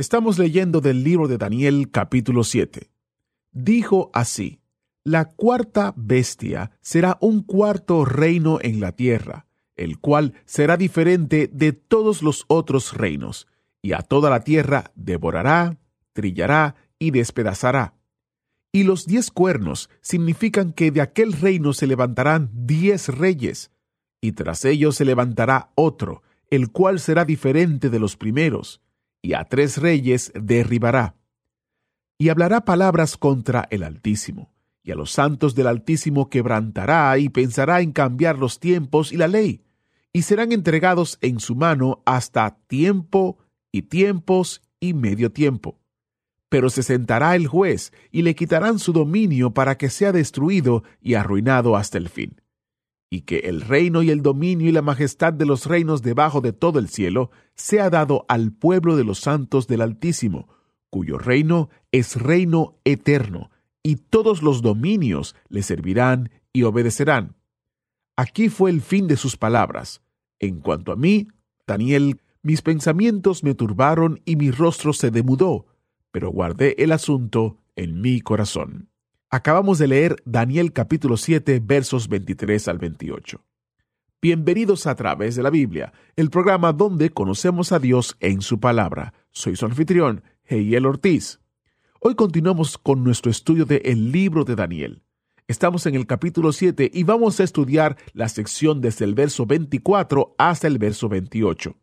Estamos leyendo del libro de Daniel capítulo 7. Dijo así, la cuarta bestia será un cuarto reino en la tierra, el cual será diferente de todos los otros reinos, y a toda la tierra devorará, trillará y despedazará. Y los diez cuernos significan que de aquel reino se levantarán diez reyes, y tras ellos se levantará otro, el cual será diferente de los primeros, y a tres reyes derribará. Y hablará palabras contra el Altísimo, y a los santos del Altísimo quebrantará y pensará en cambiar los tiempos y la ley, y serán entregados en su mano hasta tiempo y tiempos y medio tiempo. Pero se sentará el juez y le quitarán su dominio para que sea destruido y arruinado hasta el fin y que el reino y el dominio y la majestad de los reinos debajo de todo el cielo sea dado al pueblo de los santos del Altísimo, cuyo reino es reino eterno, y todos los dominios le servirán y obedecerán. Aquí fue el fin de sus palabras. En cuanto a mí, Daniel, mis pensamientos me turbaron y mi rostro se demudó, pero guardé el asunto en mi corazón. Acabamos de leer Daniel capítulo 7 versos 23 al 28. Bienvenidos a través de la Biblia, el programa donde conocemos a Dios en su palabra. Soy su anfitrión, Heiel Ortiz. Hoy continuamos con nuestro estudio de El libro de Daniel. Estamos en el capítulo 7 y vamos a estudiar la sección desde el verso 24 hasta el verso 28.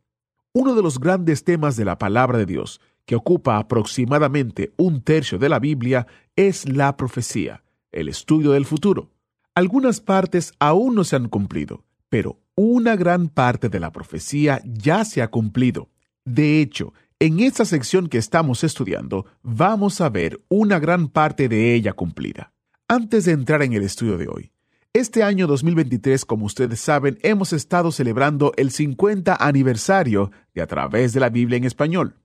Uno de los grandes temas de la palabra de Dios que ocupa aproximadamente un tercio de la Biblia, es la profecía, el estudio del futuro. Algunas partes aún no se han cumplido, pero una gran parte de la profecía ya se ha cumplido. De hecho, en esta sección que estamos estudiando, vamos a ver una gran parte de ella cumplida. Antes de entrar en el estudio de hoy, este año 2023, como ustedes saben, hemos estado celebrando el 50 aniversario de A través de la Biblia en español.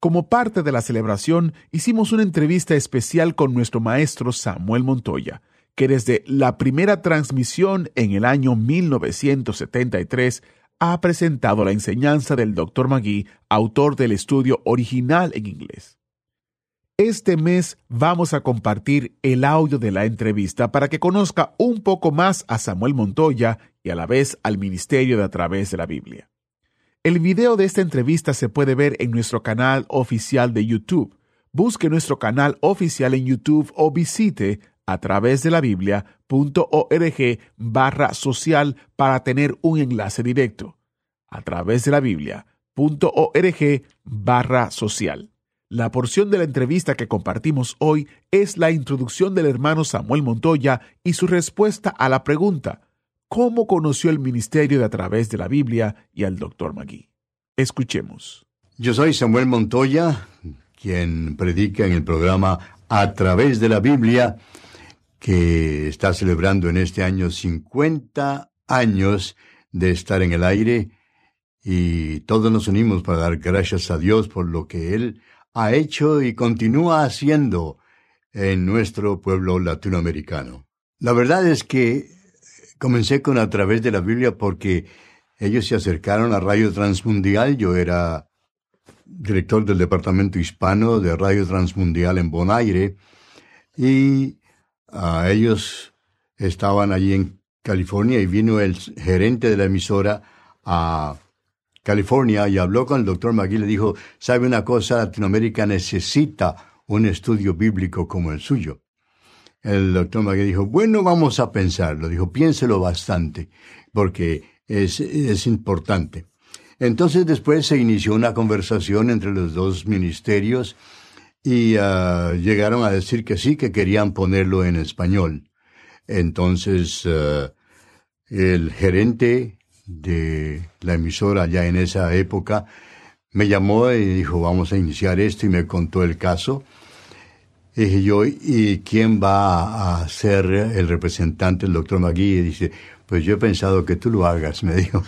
Como parte de la celebración, hicimos una entrevista especial con nuestro maestro Samuel Montoya, que desde la primera transmisión en el año 1973 ha presentado la enseñanza del Dr. Magui, autor del estudio original en inglés. Este mes vamos a compartir el audio de la entrevista para que conozca un poco más a Samuel Montoya y a la vez al ministerio de a través de la Biblia. El video de esta entrevista se puede ver en nuestro canal oficial de YouTube. Busque nuestro canal oficial en YouTube o visite a través de la biblia.org barra social para tener un enlace directo. A través de la biblia.org barra social. La porción de la entrevista que compartimos hoy es la introducción del hermano Samuel Montoya y su respuesta a la pregunta cómo conoció el ministerio de a través de la Biblia y al doctor Magui. Escuchemos. Yo soy Samuel Montoya, quien predica en el programa A través de la Biblia, que está celebrando en este año 50 años de estar en el aire y todos nos unimos para dar gracias a Dios por lo que Él ha hecho y continúa haciendo en nuestro pueblo latinoamericano. La verdad es que Comencé con A través de la Biblia porque ellos se acercaron a Radio Transmundial. Yo era director del departamento hispano de Radio Transmundial en Bonaire y a ellos estaban allí en California y vino el gerente de la emisora a California y habló con el doctor McGee y le dijo, sabe una cosa, Latinoamérica necesita un estudio bíblico como el suyo. El doctor Magui dijo, bueno, vamos a pensarlo. Dijo, piénselo bastante, porque es, es importante. Entonces después se inició una conversación entre los dos ministerios y ah, llegaron a decir que sí, que querían ponerlo en español. Entonces ah, el gerente de la emisora ya en esa época me llamó y dijo, vamos a iniciar esto y me contó el caso. Dije yo, ¿y quién va a ser el representante, el doctor Magui? Y dice, pues yo he pensado que tú lo hagas, me dijo.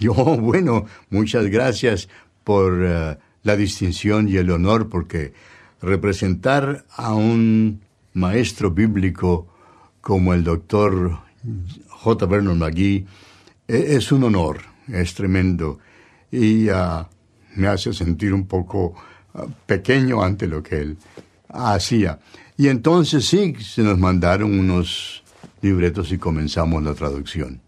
Yo, bueno, muchas gracias por eh, la distinción y el honor, porque representar a un maestro bíblico como el doctor J. Vernon McGee e, es un honor, es tremendo. Y ah, me hace sentir un poco ah, pequeño ante lo que él hacía. Y entonces sí, se nos mandaron unos libretos y comenzamos la traducción.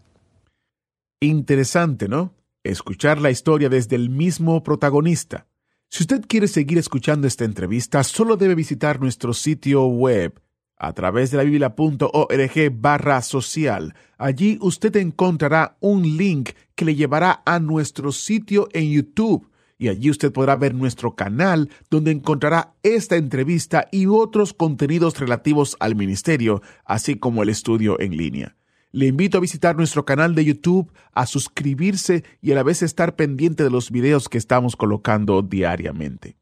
Interesante, ¿no? Escuchar la historia desde el mismo protagonista. Si usted quiere seguir escuchando esta entrevista, solo debe visitar nuestro sitio web a través de la biblia.org barra social. Allí usted encontrará un link que le llevará a nuestro sitio en YouTube y allí usted podrá ver nuestro canal donde encontrará esta entrevista y otros contenidos relativos al ministerio, así como el estudio en línea. Le invito a visitar nuestro canal de YouTube, a suscribirse y a la vez estar pendiente de los videos que estamos colocando diariamente.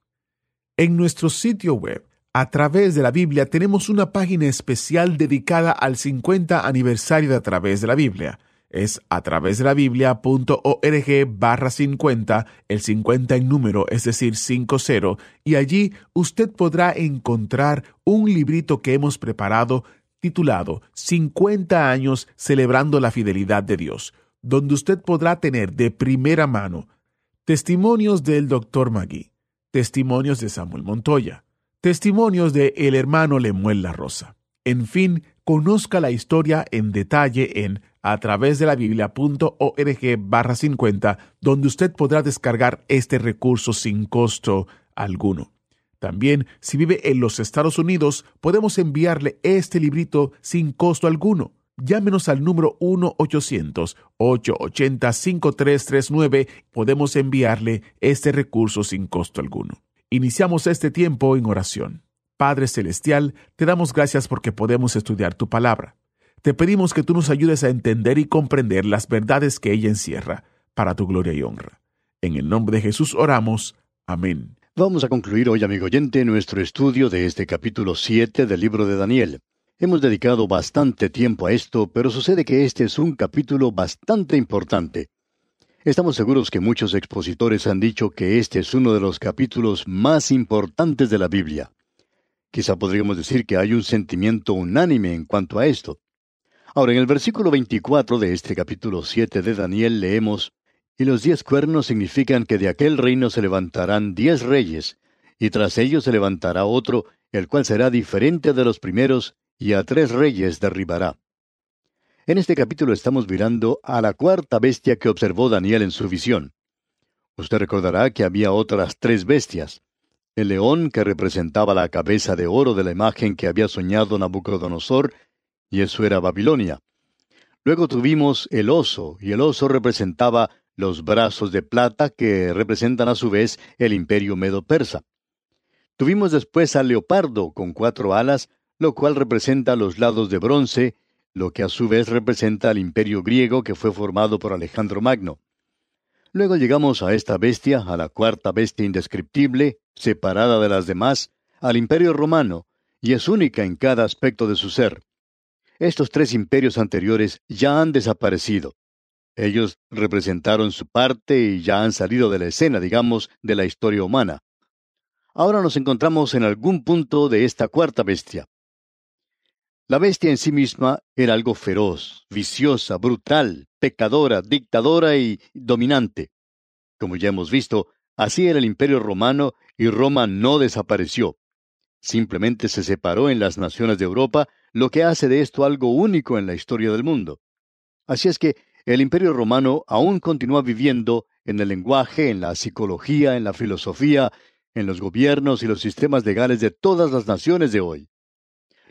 En nuestro sitio web, a través de la Biblia, tenemos una página especial dedicada al 50 aniversario de A través de la Biblia es a través de la biblia.org barra 50, el 50 en número, es decir, 50, y allí usted podrá encontrar un librito que hemos preparado titulado 50 años celebrando la fidelidad de Dios, donde usted podrá tener de primera mano testimonios del Dr. Magui, testimonios de Samuel Montoya, testimonios de el hermano Lemuel La Rosa. En fin, conozca la historia en detalle en a través de la biblia.org barra 50, donde usted podrá descargar este recurso sin costo alguno. También, si vive en los Estados Unidos, podemos enviarle este librito sin costo alguno. Llámenos al número 1-800-880-5339. Podemos enviarle este recurso sin costo alguno. Iniciamos este tiempo en oración. Padre Celestial, te damos gracias porque podemos estudiar tu palabra. Te pedimos que tú nos ayudes a entender y comprender las verdades que ella encierra, para tu gloria y honra. En el nombre de Jesús oramos. Amén. Vamos a concluir hoy, amigo oyente, nuestro estudio de este capítulo 7 del libro de Daniel. Hemos dedicado bastante tiempo a esto, pero sucede que este es un capítulo bastante importante. Estamos seguros que muchos expositores han dicho que este es uno de los capítulos más importantes de la Biblia. Quizá podríamos decir que hay un sentimiento unánime en cuanto a esto. Ahora, en el versículo 24 de este capítulo 7 de Daniel leemos, Y los diez cuernos significan que de aquel reino se levantarán diez reyes, y tras ellos se levantará otro, el cual será diferente de los primeros, y a tres reyes derribará. En este capítulo estamos mirando a la cuarta bestia que observó Daniel en su visión. Usted recordará que había otras tres bestias. El león, que representaba la cabeza de oro de la imagen que había soñado Nabucodonosor, y eso era Babilonia. Luego tuvimos el oso, y el oso representaba los brazos de plata que representan a su vez el imperio medo-persa. Tuvimos después al leopardo con cuatro alas, lo cual representa los lados de bronce, lo que a su vez representa al imperio griego que fue formado por Alejandro Magno. Luego llegamos a esta bestia, a la cuarta bestia indescriptible, separada de las demás, al imperio romano, y es única en cada aspecto de su ser. Estos tres imperios anteriores ya han desaparecido. Ellos representaron su parte y ya han salido de la escena, digamos, de la historia humana. Ahora nos encontramos en algún punto de esta cuarta bestia. La bestia en sí misma era algo feroz, viciosa, brutal, pecadora, dictadora y dominante. Como ya hemos visto, así era el imperio romano y Roma no desapareció. Simplemente se separó en las naciones de Europa lo que hace de esto algo único en la historia del mundo. Así es que el imperio romano aún continúa viviendo en el lenguaje, en la psicología, en la filosofía, en los gobiernos y los sistemas legales de todas las naciones de hoy.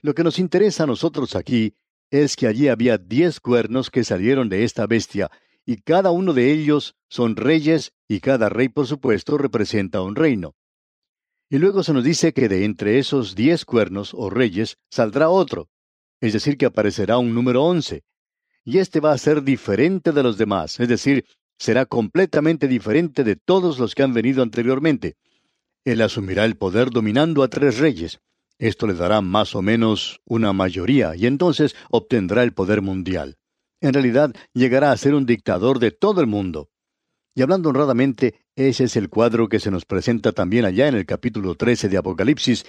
Lo que nos interesa a nosotros aquí es que allí había diez cuernos que salieron de esta bestia, y cada uno de ellos son reyes, y cada rey, por supuesto, representa un reino. Y luego se nos dice que de entre esos diez cuernos o reyes saldrá otro, es decir, que aparecerá un número once. Y este va a ser diferente de los demás, es decir, será completamente diferente de todos los que han venido anteriormente. Él asumirá el poder dominando a tres reyes. Esto le dará más o menos una mayoría y entonces obtendrá el poder mundial. En realidad llegará a ser un dictador de todo el mundo. Y hablando honradamente, ese es el cuadro que se nos presenta también allá en el capítulo 13 de Apocalipsis,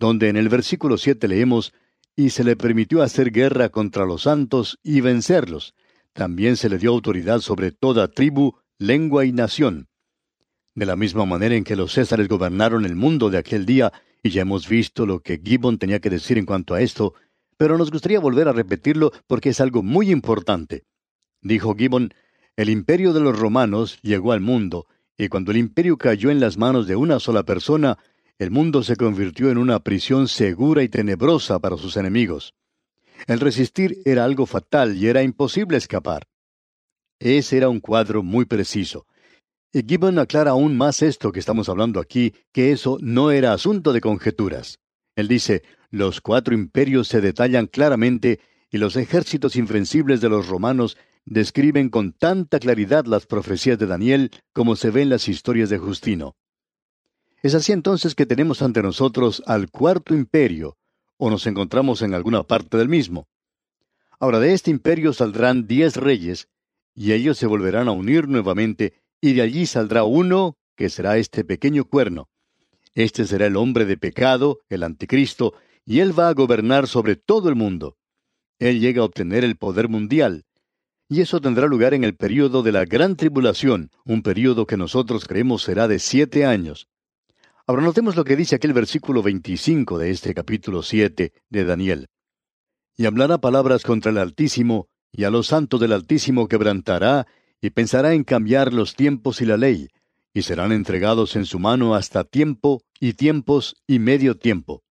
donde en el versículo 7 leemos, y se le permitió hacer guerra contra los santos y vencerlos. También se le dio autoridad sobre toda tribu, lengua y nación. De la misma manera en que los césares gobernaron el mundo de aquel día, y ya hemos visto lo que Gibbon tenía que decir en cuanto a esto, pero nos gustaría volver a repetirlo porque es algo muy importante. Dijo Gibbon, el imperio de los romanos llegó al mundo, y cuando el imperio cayó en las manos de una sola persona, el mundo se convirtió en una prisión segura y tenebrosa para sus enemigos. El resistir era algo fatal y era imposible escapar. Ese era un cuadro muy preciso. Y Gibbon aclara aún más esto que estamos hablando aquí, que eso no era asunto de conjeturas. Él dice, los cuatro imperios se detallan claramente y los ejércitos invencibles de los romanos describen con tanta claridad las profecías de Daniel como se ve en las historias de Justino. Es así entonces que tenemos ante nosotros al cuarto imperio, o nos encontramos en alguna parte del mismo. Ahora de este imperio saldrán diez reyes, y ellos se volverán a unir nuevamente, y de allí saldrá uno, que será este pequeño cuerno. Este será el hombre de pecado, el anticristo, y él va a gobernar sobre todo el mundo. Él llega a obtener el poder mundial, y eso tendrá lugar en el período de la gran tribulación, un período que nosotros creemos será de siete años. Ahora notemos lo que dice aquel versículo 25 de este capítulo 7 de Daniel. Y hablará palabras contra el Altísimo, y a los santos del Altísimo quebrantará, y pensará en cambiar los tiempos y la ley, y serán entregados en su mano hasta tiempo y tiempos y medio tiempo.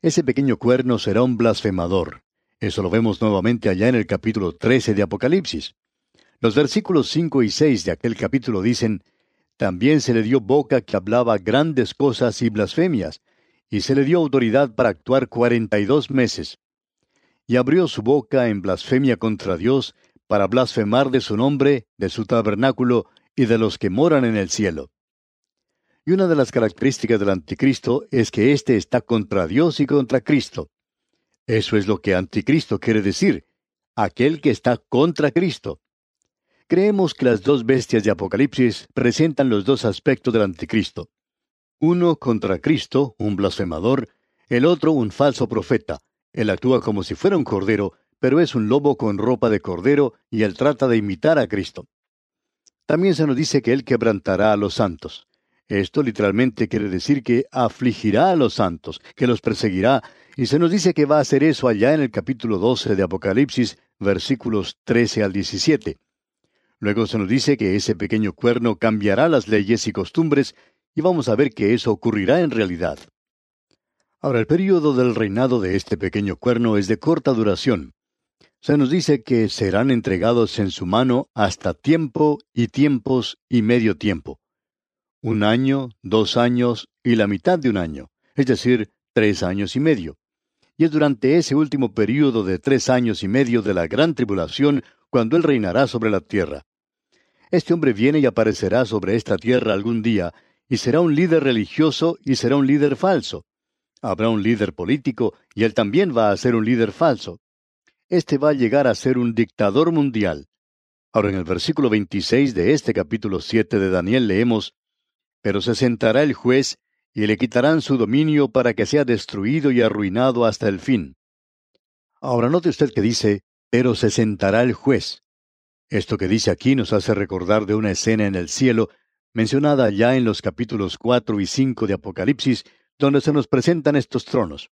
Ese pequeño cuerno será un blasfemador, eso lo vemos nuevamente allá en el capítulo 13 de Apocalipsis. Los versículos 5 y 6 de aquel capítulo dicen, También se le dio boca que hablaba grandes cosas y blasfemias, y se le dio autoridad para actuar cuarenta y dos meses. Y abrió su boca en blasfemia contra Dios, para blasfemar de su nombre, de su tabernáculo y de los que moran en el cielo. Y una de las características del anticristo es que éste está contra Dios y contra Cristo. Eso es lo que anticristo quiere decir, aquel que está contra Cristo. Creemos que las dos bestias de Apocalipsis presentan los dos aspectos del anticristo. Uno contra Cristo, un blasfemador, el otro un falso profeta. Él actúa como si fuera un cordero, pero es un lobo con ropa de cordero y él trata de imitar a Cristo. También se nos dice que él quebrantará a los santos. Esto literalmente quiere decir que afligirá a los santos, que los perseguirá y se nos dice que va a hacer eso allá en el capítulo 12 de Apocalipsis, versículos 13 al 17. Luego se nos dice que ese pequeño cuerno cambiará las leyes y costumbres, y vamos a ver que eso ocurrirá en realidad. Ahora, el período del reinado de este pequeño cuerno es de corta duración. Se nos dice que serán entregados en su mano hasta tiempo y tiempos y medio tiempo. Un año, dos años y la mitad de un año, es decir, tres años y medio y es durante ese último período de tres años y medio de la gran tribulación cuando Él reinará sobre la tierra. Este hombre viene y aparecerá sobre esta tierra algún día, y será un líder religioso y será un líder falso. Habrá un líder político, y él también va a ser un líder falso. Este va a llegar a ser un dictador mundial. Ahora en el versículo 26 de este capítulo 7 de Daniel leemos, Pero se sentará el juez y le quitarán su dominio para que sea destruido y arruinado hasta el fin. Ahora note usted que dice, pero se sentará el juez. Esto que dice aquí nos hace recordar de una escena en el cielo, mencionada ya en los capítulos cuatro y cinco de Apocalipsis, donde se nos presentan estos tronos.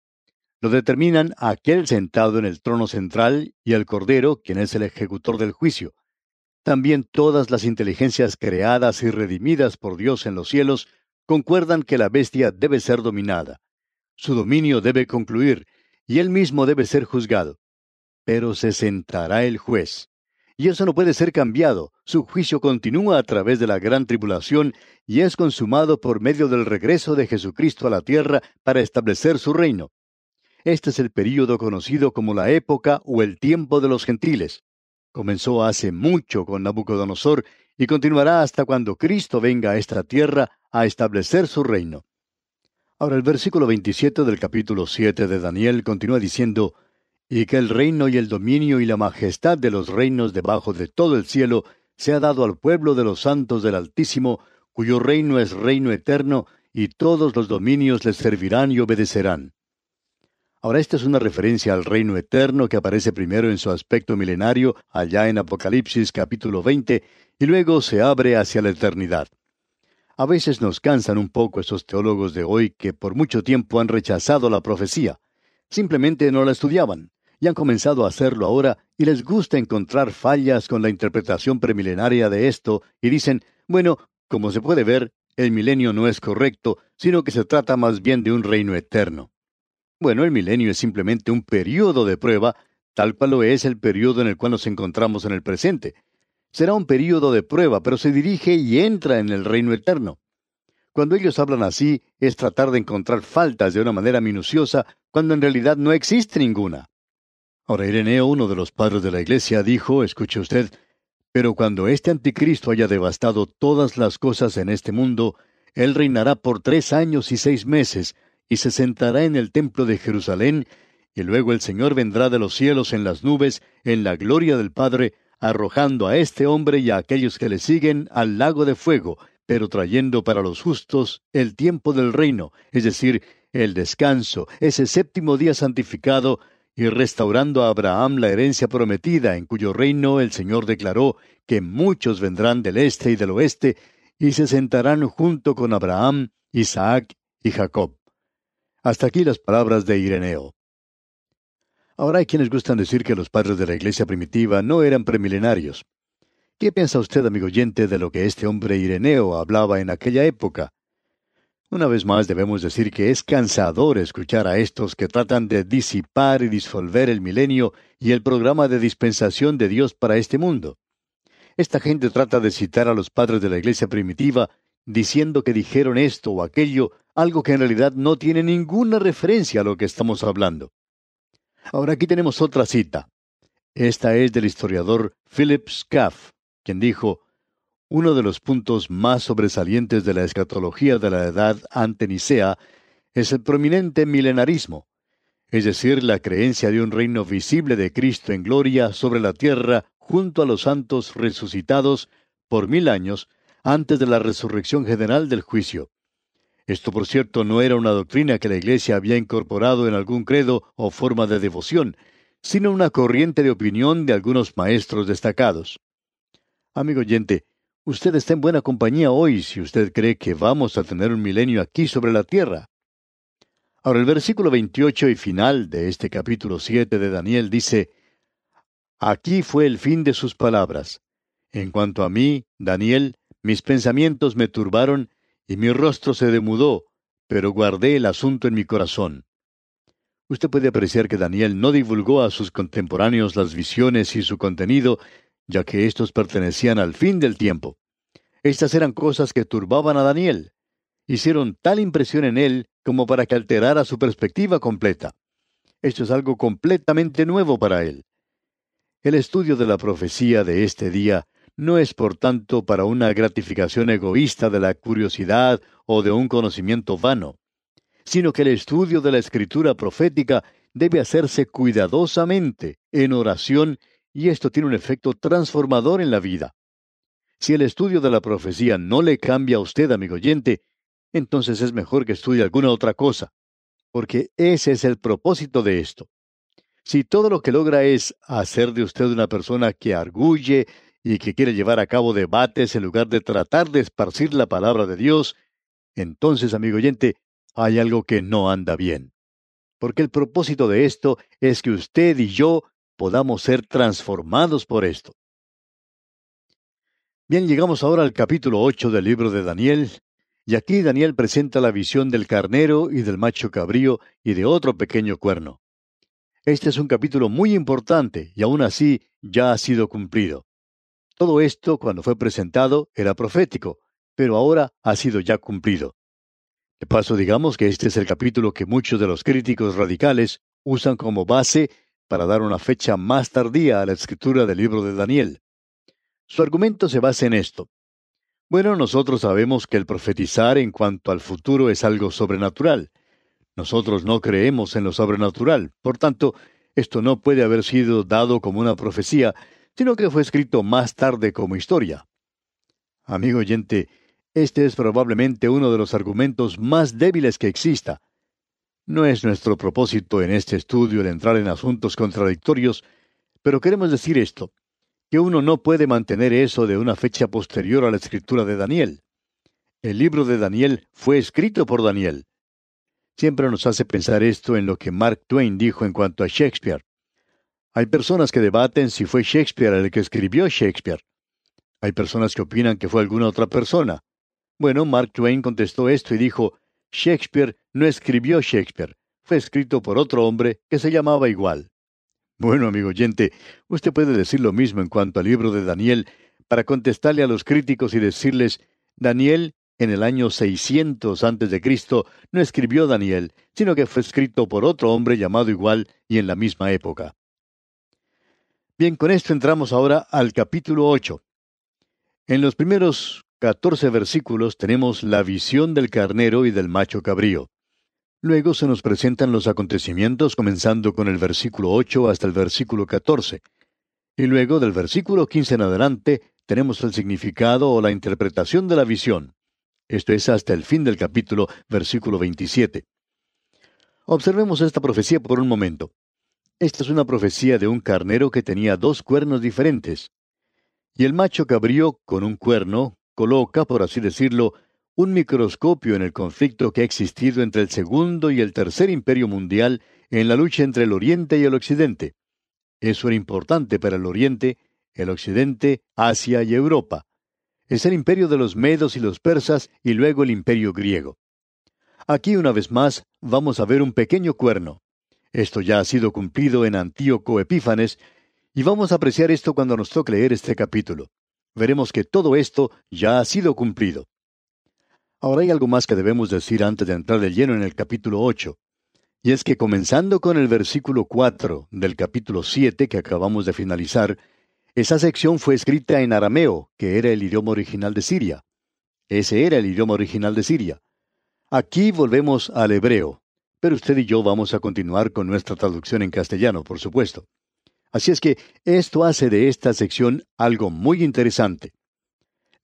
Lo determinan aquel sentado en el trono central y el Cordero, quien es el ejecutor del juicio. También todas las inteligencias creadas y redimidas por Dios en los cielos concuerdan que la bestia debe ser dominada. Su dominio debe concluir, y él mismo debe ser juzgado. Pero se sentará el juez. Y eso no puede ser cambiado. Su juicio continúa a través de la gran tribulación y es consumado por medio del regreso de Jesucristo a la tierra para establecer su reino. Este es el período conocido como la época o el tiempo de los gentiles. Comenzó hace mucho con Nabucodonosor y continuará hasta cuando Cristo venga a esta tierra a establecer su reino. Ahora el versículo 27 del capítulo 7 de Daniel continúa diciendo, y que el reino y el dominio y la majestad de los reinos debajo de todo el cielo se ha dado al pueblo de los santos del Altísimo, cuyo reino es reino eterno, y todos los dominios les servirán y obedecerán. Ahora esta es una referencia al reino eterno que aparece primero en su aspecto milenario allá en Apocalipsis capítulo 20 y luego se abre hacia la eternidad. A veces nos cansan un poco esos teólogos de hoy que por mucho tiempo han rechazado la profecía. Simplemente no la estudiaban y han comenzado a hacerlo ahora y les gusta encontrar fallas con la interpretación premilenaria de esto y dicen, bueno, como se puede ver, el milenio no es correcto, sino que se trata más bien de un reino eterno. Bueno, el milenio es simplemente un periodo de prueba, tal cual lo es el periodo en el cual nos encontramos en el presente. Será un periodo de prueba, pero se dirige y entra en el reino eterno. Cuando ellos hablan así, es tratar de encontrar faltas de una manera minuciosa, cuando en realidad no existe ninguna. Ahora Ireneo, uno de los padres de la Iglesia, dijo, escuche usted, pero cuando este anticristo haya devastado todas las cosas en este mundo, él reinará por tres años y seis meses, y se sentará en el templo de Jerusalén, y luego el Señor vendrá de los cielos en las nubes, en la gloria del Padre, arrojando a este hombre y a aquellos que le siguen al lago de fuego, pero trayendo para los justos el tiempo del reino, es decir, el descanso, ese séptimo día santificado, y restaurando a Abraham la herencia prometida, en cuyo reino el Señor declaró que muchos vendrán del este y del oeste, y se sentarán junto con Abraham, Isaac y Jacob. Hasta aquí las palabras de Ireneo. Ahora hay quienes gustan decir que los padres de la iglesia primitiva no eran premilenarios. ¿Qué piensa usted, amigo oyente, de lo que este hombre Ireneo hablaba en aquella época? Una vez más debemos decir que es cansador escuchar a estos que tratan de disipar y disolver el milenio y el programa de dispensación de Dios para este mundo. Esta gente trata de citar a los padres de la iglesia primitiva diciendo que dijeron esto o aquello, algo que en realidad no tiene ninguna referencia a lo que estamos hablando. Ahora aquí tenemos otra cita. Esta es del historiador Philip Scaff, quien dijo, uno de los puntos más sobresalientes de la escatología de la edad ante Nicea es el prominente milenarismo, es decir, la creencia de un reino visible de Cristo en gloria sobre la tierra junto a los santos resucitados por mil años antes de la resurrección general del juicio. Esto, por cierto, no era una doctrina que la Iglesia había incorporado en algún credo o forma de devoción, sino una corriente de opinión de algunos maestros destacados. Amigo oyente, Usted está en buena compañía hoy si usted cree que vamos a tener un milenio aquí sobre la tierra. Ahora el versículo 28 y final de este capítulo 7 de Daniel dice, Aquí fue el fin de sus palabras. En cuanto a mí, Daniel, mis pensamientos me turbaron y mi rostro se demudó, pero guardé el asunto en mi corazón. Usted puede apreciar que Daniel no divulgó a sus contemporáneos las visiones y su contenido, ya que éstos pertenecían al fin del tiempo. Estas eran cosas que turbaban a Daniel. Hicieron tal impresión en él como para que alterara su perspectiva completa. Esto es algo completamente nuevo para él. El estudio de la profecía de este día no es por tanto para una gratificación egoísta de la curiosidad o de un conocimiento vano, sino que el estudio de la escritura profética debe hacerse cuidadosamente, en oración y esto tiene un efecto transformador en la vida. Si el estudio de la profecía no le cambia a usted, amigo oyente, entonces es mejor que estudie alguna otra cosa, porque ese es el propósito de esto. Si todo lo que logra es hacer de usted una persona que arguye y que quiere llevar a cabo debates en lugar de tratar de esparcir la palabra de Dios, entonces, amigo oyente, hay algo que no anda bien. Porque el propósito de esto es que usted y yo podamos ser transformados por esto. Bien, llegamos ahora al capítulo 8 del libro de Daniel, y aquí Daniel presenta la visión del carnero y del macho cabrío y de otro pequeño cuerno. Este es un capítulo muy importante y aún así ya ha sido cumplido. Todo esto, cuando fue presentado, era profético, pero ahora ha sido ya cumplido. De paso, digamos que este es el capítulo que muchos de los críticos radicales usan como base para dar una fecha más tardía a la escritura del libro de Daniel. Su argumento se basa en esto. Bueno, nosotros sabemos que el profetizar en cuanto al futuro es algo sobrenatural. Nosotros no creemos en lo sobrenatural, por tanto, esto no puede haber sido dado como una profecía, sino que fue escrito más tarde como historia. Amigo oyente, este es probablemente uno de los argumentos más débiles que exista. No es nuestro propósito en este estudio el entrar en asuntos contradictorios, pero queremos decir esto, que uno no puede mantener eso de una fecha posterior a la escritura de Daniel. El libro de Daniel fue escrito por Daniel. Siempre nos hace pensar esto en lo que Mark Twain dijo en cuanto a Shakespeare. Hay personas que debaten si fue Shakespeare el que escribió Shakespeare. Hay personas que opinan que fue alguna otra persona. Bueno, Mark Twain contestó esto y dijo, Shakespeare no escribió Shakespeare, fue escrito por otro hombre que se llamaba igual. Bueno, amigo oyente, usted puede decir lo mismo en cuanto al libro de Daniel para contestarle a los críticos y decirles, Daniel en el año 600 antes de Cristo no escribió Daniel, sino que fue escrito por otro hombre llamado igual y en la misma época. Bien, con esto entramos ahora al capítulo 8. En los primeros 14 versículos tenemos la visión del carnero y del macho cabrío. Luego se nos presentan los acontecimientos comenzando con el versículo 8 hasta el versículo 14. Y luego del versículo 15 en adelante tenemos el significado o la interpretación de la visión. Esto es hasta el fin del capítulo, versículo 27. Observemos esta profecía por un momento. Esta es una profecía de un carnero que tenía dos cuernos diferentes. Y el macho cabrío, con un cuerno, coloca, por así decirlo, un microscopio en el conflicto que ha existido entre el segundo y el tercer imperio mundial en la lucha entre el Oriente y el Occidente. Eso era importante para el Oriente, el Occidente, Asia y Europa es el imperio de los medos y los persas y luego el imperio griego. Aquí una vez más vamos a ver un pequeño cuerno. Esto ya ha sido cumplido en Antíoco Epífanes, y vamos a apreciar esto cuando nos toque leer este capítulo. Veremos que todo esto ya ha sido cumplido. Ahora hay algo más que debemos decir antes de entrar de lleno en el capítulo 8. Y es que comenzando con el versículo 4 del capítulo 7 que acabamos de finalizar, esa sección fue escrita en arameo, que era el idioma original de Siria. Ese era el idioma original de Siria. Aquí volvemos al hebreo, pero usted y yo vamos a continuar con nuestra traducción en castellano, por supuesto. Así es que esto hace de esta sección algo muy interesante.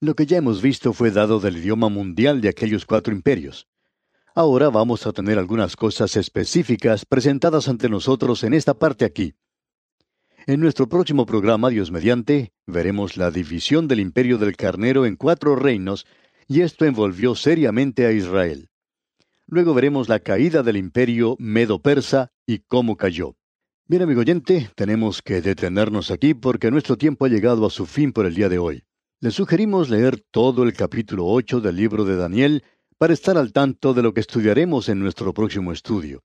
Lo que ya hemos visto fue dado del idioma mundial de aquellos cuatro imperios. Ahora vamos a tener algunas cosas específicas presentadas ante nosotros en esta parte aquí. En nuestro próximo programa, Dios mediante, veremos la división del imperio del carnero en cuatro reinos, y esto envolvió seriamente a Israel. Luego veremos la caída del imperio medo-persa y cómo cayó. Bien, amigo oyente, tenemos que detenernos aquí porque nuestro tiempo ha llegado a su fin por el día de hoy. Le sugerimos leer todo el capítulo 8 del libro de Daniel para estar al tanto de lo que estudiaremos en nuestro próximo estudio.